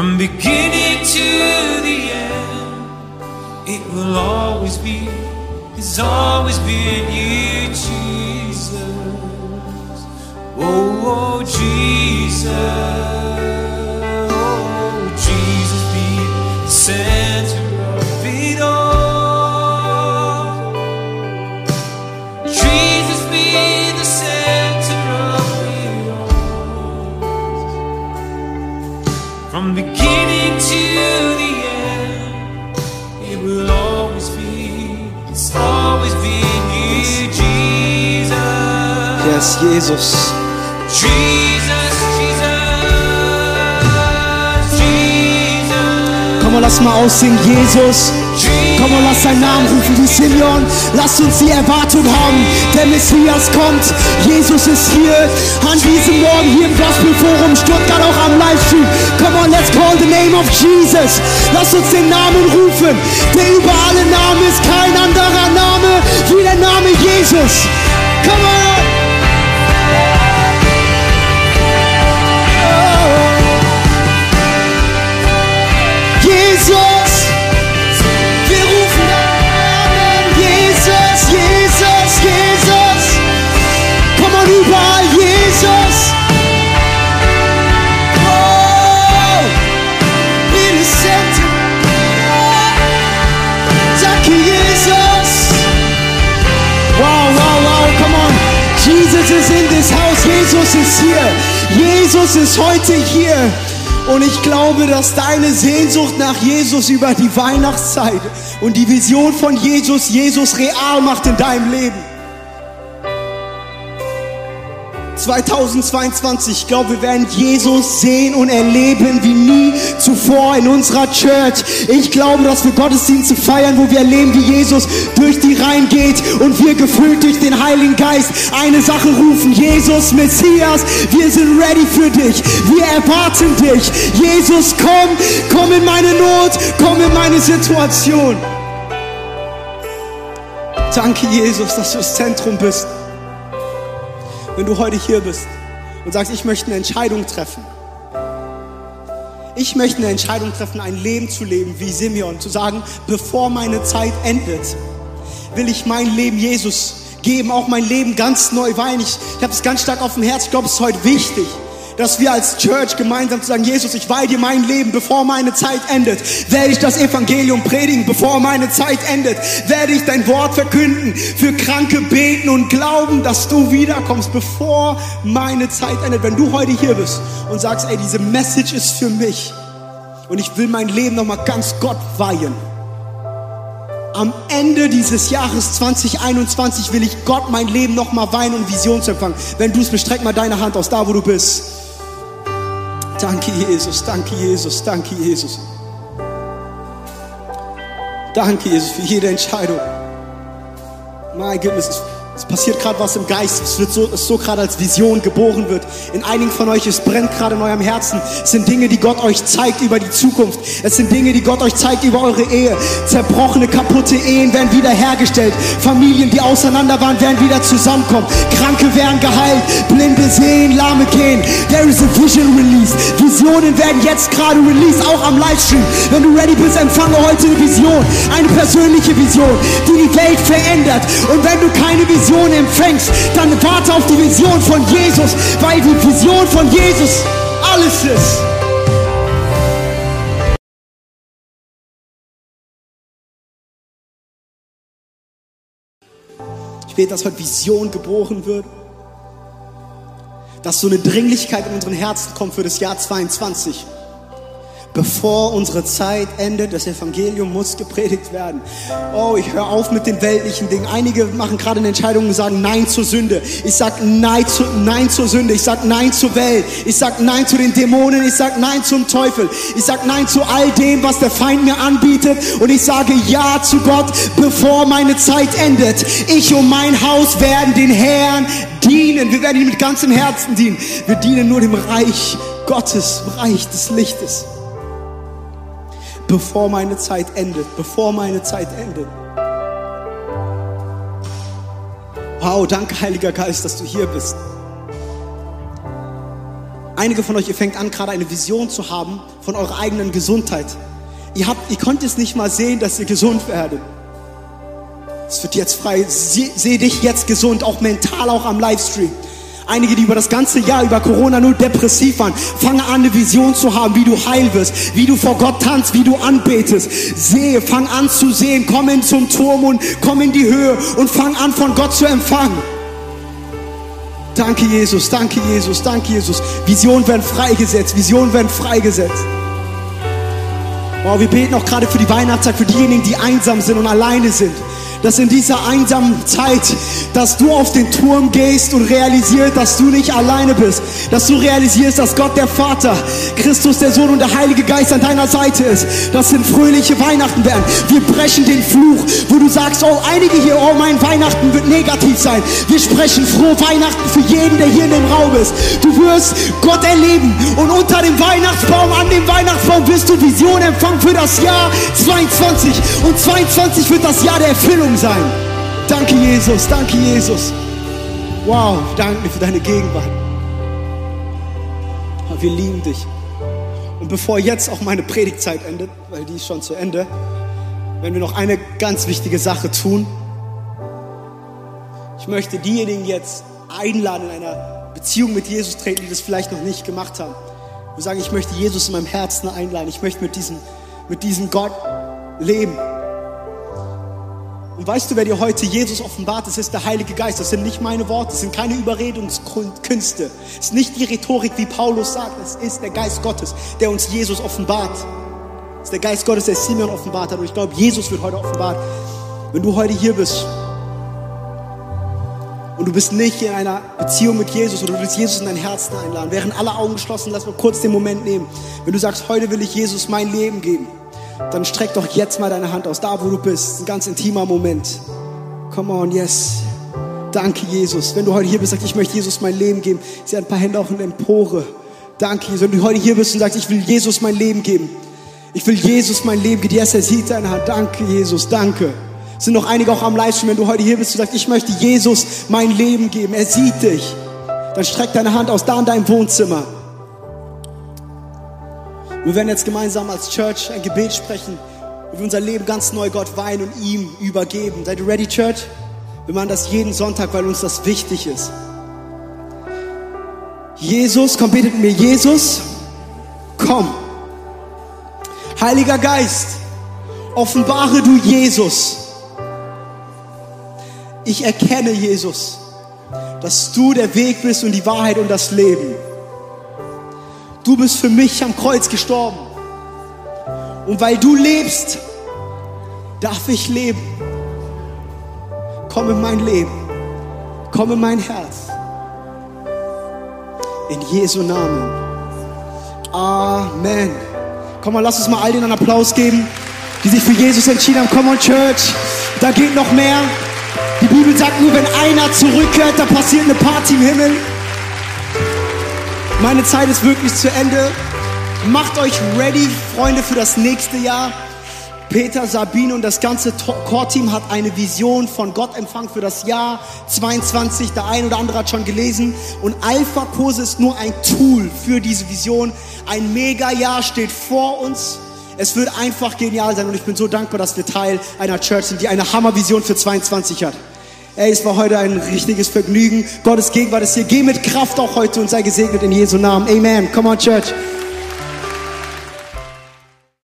S3: From beginning to the end, it will always be, it's always been you, Jesus. Oh, oh Jesus. From beginning to the end, it will always be, it's always been you, Jesus.
S2: Yes, Jesus.
S3: Jesus, Jesus, Jesus.
S2: Komm lass mal aussingen. Jesus. Komm mal, lass seinen Namen rufen wie Simeon. Lass uns die Erwartung haben. Der Messias kommt. Jesus ist hier. An diesem Morgen hier im Gospelforum Stuttgart auch am Livestream. Come on, let's call the name of Jesus. Lass uns den Namen rufen. Der über alle Namen ist kein anderer Name wie der Name Jesus. Come on. Ist hier. Jesus ist heute hier. Und ich glaube, dass deine Sehnsucht nach Jesus über die Weihnachtszeit und die Vision von Jesus, Jesus real macht in deinem Leben. 2022, ich glaube, wir werden Jesus sehen und erleben wie nie zuvor in unserer Church. Ich glaube, dass wir Gottesdienste feiern, wo wir erleben, wie Jesus durch die Reihen geht und wir gefüllt durch den Heiligen Geist eine Sache rufen. Jesus, Messias, wir sind ready für dich. Wir erwarten dich. Jesus, komm, komm in meine Not, komm in meine Situation. Danke, Jesus, dass du das Zentrum bist wenn du heute hier bist und sagst, ich möchte eine Entscheidung treffen. Ich möchte eine Entscheidung treffen, ein Leben zu leben wie Simeon, zu sagen, bevor meine Zeit endet, will ich mein Leben Jesus geben, auch mein Leben ganz neu weihen. Ich, ich habe es ganz stark auf dem Herz, ich glaube, es ist heute wichtig, dass wir als Church gemeinsam sagen, Jesus, ich weihe dir mein Leben, bevor meine Zeit endet. Werde ich das Evangelium predigen, bevor meine Zeit endet. Werde ich dein Wort verkünden, für Kranke beten und glauben, dass du wiederkommst, bevor meine Zeit endet. Wenn du heute hier bist und sagst, ey, diese Message ist für mich und ich will mein Leben nochmal ganz Gott weihen. Am Ende dieses Jahres 2021 will ich Gott mein Leben nochmal weihen und Vision zu empfangen. Wenn du es bestreck mal deine Hand aus da, wo du bist. Danke, Jesus, danke, Jesus, danke, Jesus. Danke, Jesus, für jede Entscheidung. My goodness, Es passiert gerade was im Geist. Es wird so, es so gerade als Vision geboren wird. In einigen von euch, es brennt gerade in eurem Herzen. Es sind Dinge, die Gott euch zeigt über die Zukunft. Es sind Dinge, die Gott euch zeigt über eure Ehe. Zerbrochene, kaputte Ehen werden wiederhergestellt. Familien, die auseinander waren, werden wieder zusammenkommen. Kranke werden geheilt. Blinde sehen, Lahme gehen. There is a vision release. Visionen werden jetzt gerade released, auch am Livestream. Wenn du ready bist, empfange heute eine Vision. Eine persönliche Vision, die die Welt verändert. Und wenn du keine Vision Vision empfängst, dann warte auf die Vision von Jesus, weil die Vision von Jesus alles ist. Ich bete, dass heute Vision geboren wird, dass so eine Dringlichkeit in unseren Herzen kommt für das Jahr 22 bevor unsere Zeit endet. Das Evangelium muss gepredigt werden. Oh, ich höre auf mit den weltlichen Dingen. Einige machen gerade eine Entscheidung und sagen Nein zur Sünde. Ich sag Nein, zu, Nein zur Sünde. Ich sag Nein zur Welt. Ich sag Nein zu den Dämonen. Ich sag Nein zum Teufel. Ich sag Nein zu all dem, was der Feind mir anbietet. Und ich sage Ja zu Gott, bevor meine Zeit endet. Ich und mein Haus werden den Herrn dienen. Wir werden ihm mit ganzem Herzen dienen. Wir dienen nur dem Reich Gottes, Reich des Lichtes bevor meine Zeit endet, bevor meine Zeit endet. Wow, danke Heiliger Geist, dass du hier bist. Einige von euch, ihr fängt an, gerade eine Vision zu haben von eurer eigenen Gesundheit. Ihr, habt, ihr könnt es nicht mal sehen, dass ihr gesund werdet. Es wird jetzt frei. Seh, seh dich jetzt gesund, auch mental, auch am Livestream. Einige, die über das ganze Jahr über Corona nur depressiv waren, fange an, eine Vision zu haben, wie du heil wirst, wie du vor Gott tanzt, wie du anbetest. Sehe, fang an zu sehen, komm in zum Turm und komm in die Höhe und fang an, von Gott zu empfangen. Danke, Jesus, danke, Jesus, danke, Jesus. Visionen werden freigesetzt, Visionen werden freigesetzt. Wow, wir beten auch gerade für die Weihnachtszeit, für diejenigen, die einsam sind und alleine sind dass in dieser einsamen Zeit, dass du auf den Turm gehst und realisierst, dass du nicht alleine bist, dass du realisierst, dass Gott der Vater, Christus der Sohn und der Heilige Geist an deiner Seite ist, dass sind fröhliche Weihnachten werden. Wir brechen den Fluch, wo du sagst, oh, einige hier, oh, mein Weihnachten wird negativ sein. Wir sprechen frohe Weihnachten für jeden, der hier in dem Raum ist. Du wirst Gott erleben und unter dem Weihnachtsbaum, an dem Weihnachtsbaum wirst du Vision empfangen für das Jahr 22 und 22 wird das Jahr der Erfüllung Erfüllung sein. Danke, Jesus. Danke, Jesus. Wow, danke für deine Gegenwart. Wir lieben dich. Und bevor jetzt auch meine Predigtzeit endet, weil die ist schon zu Ende, werden wir noch eine ganz wichtige Sache tun. Ich möchte diejenigen jetzt einladen, in einer Beziehung mit Jesus treten, die das vielleicht noch nicht gemacht haben. Wir sagen, ich möchte Jesus in meinem Herzen einladen. Ich möchte mit diesem, mit diesem Gott leben. Und weißt du, wer dir heute Jesus offenbart? Das ist der Heilige Geist. Das sind nicht meine Worte, das sind keine Überredungskünste. Es ist nicht die Rhetorik, wie Paulus sagt. Es ist der Geist Gottes, der uns Jesus offenbart. Es ist der Geist Gottes, der Simeon offenbart hat. Und ich glaube, Jesus wird heute offenbart. Wenn du heute hier bist und du bist nicht in einer Beziehung mit Jesus oder du willst Jesus in dein Herzen einladen, während alle Augen geschlossen, lass mal kurz den Moment nehmen. Wenn du sagst, heute will ich Jesus mein Leben geben dann streck doch jetzt mal deine Hand aus, da wo du bist. Ein ganz intimer Moment. Come on, yes. Danke, Jesus. Wenn du heute hier bist, sagst, ich möchte Jesus mein Leben geben. Sehe ein paar Hände auch in Empore. Danke, Jesus. Wenn du heute hier bist und sagst, ich will Jesus mein Leben geben. Ich will Jesus mein Leben geben. Yes, er sieht deine Hand. Danke, Jesus. Danke. Es sind noch einige auch am Livestream. Wenn du heute hier bist und sagst, ich möchte Jesus mein Leben geben. Er sieht dich. Dann streck deine Hand aus, da in deinem Wohnzimmer. Wir werden jetzt gemeinsam als Church ein Gebet sprechen, wo wir unser Leben ganz neu Gott weihen und ihm übergeben. Seid ihr ready, Church? Wir machen das jeden Sonntag, weil uns das wichtig ist. Jesus, komm, betet mir. Jesus, komm. Heiliger Geist, offenbare du Jesus. Ich erkenne, Jesus, dass du der Weg bist und die Wahrheit und das Leben. Du bist für mich am Kreuz gestorben. Und weil du lebst, darf ich leben. Komm in mein Leben. Komm in mein Herz. In Jesu Namen. Amen. Komm mal, lass uns mal all denen einen Applaus geben, die sich für Jesus entschieden haben. Komm on, Church. Da geht noch mehr. Die Bibel sagt nur, wenn einer zurückkehrt, da passiert eine Party im Himmel. Meine Zeit ist wirklich zu Ende. Macht euch ready, Freunde, für das nächste Jahr. Peter, Sabine und das ganze Core-Team hat eine Vision von Gott empfangen für das Jahr 22. Der ein oder andere hat schon gelesen. Und Alpha-Kurse ist nur ein Tool für diese Vision. Ein Mega-Jahr steht vor uns. Es wird einfach genial sein und ich bin so dankbar, dass wir Teil einer Church sind, die eine Hammer-Vision für 22 hat. Ey, es war heute ein richtiges Vergnügen. Gottes Gegenwart ist hier. Geh mit Kraft auch heute und sei gesegnet in Jesu Namen. Amen. Come on, Church.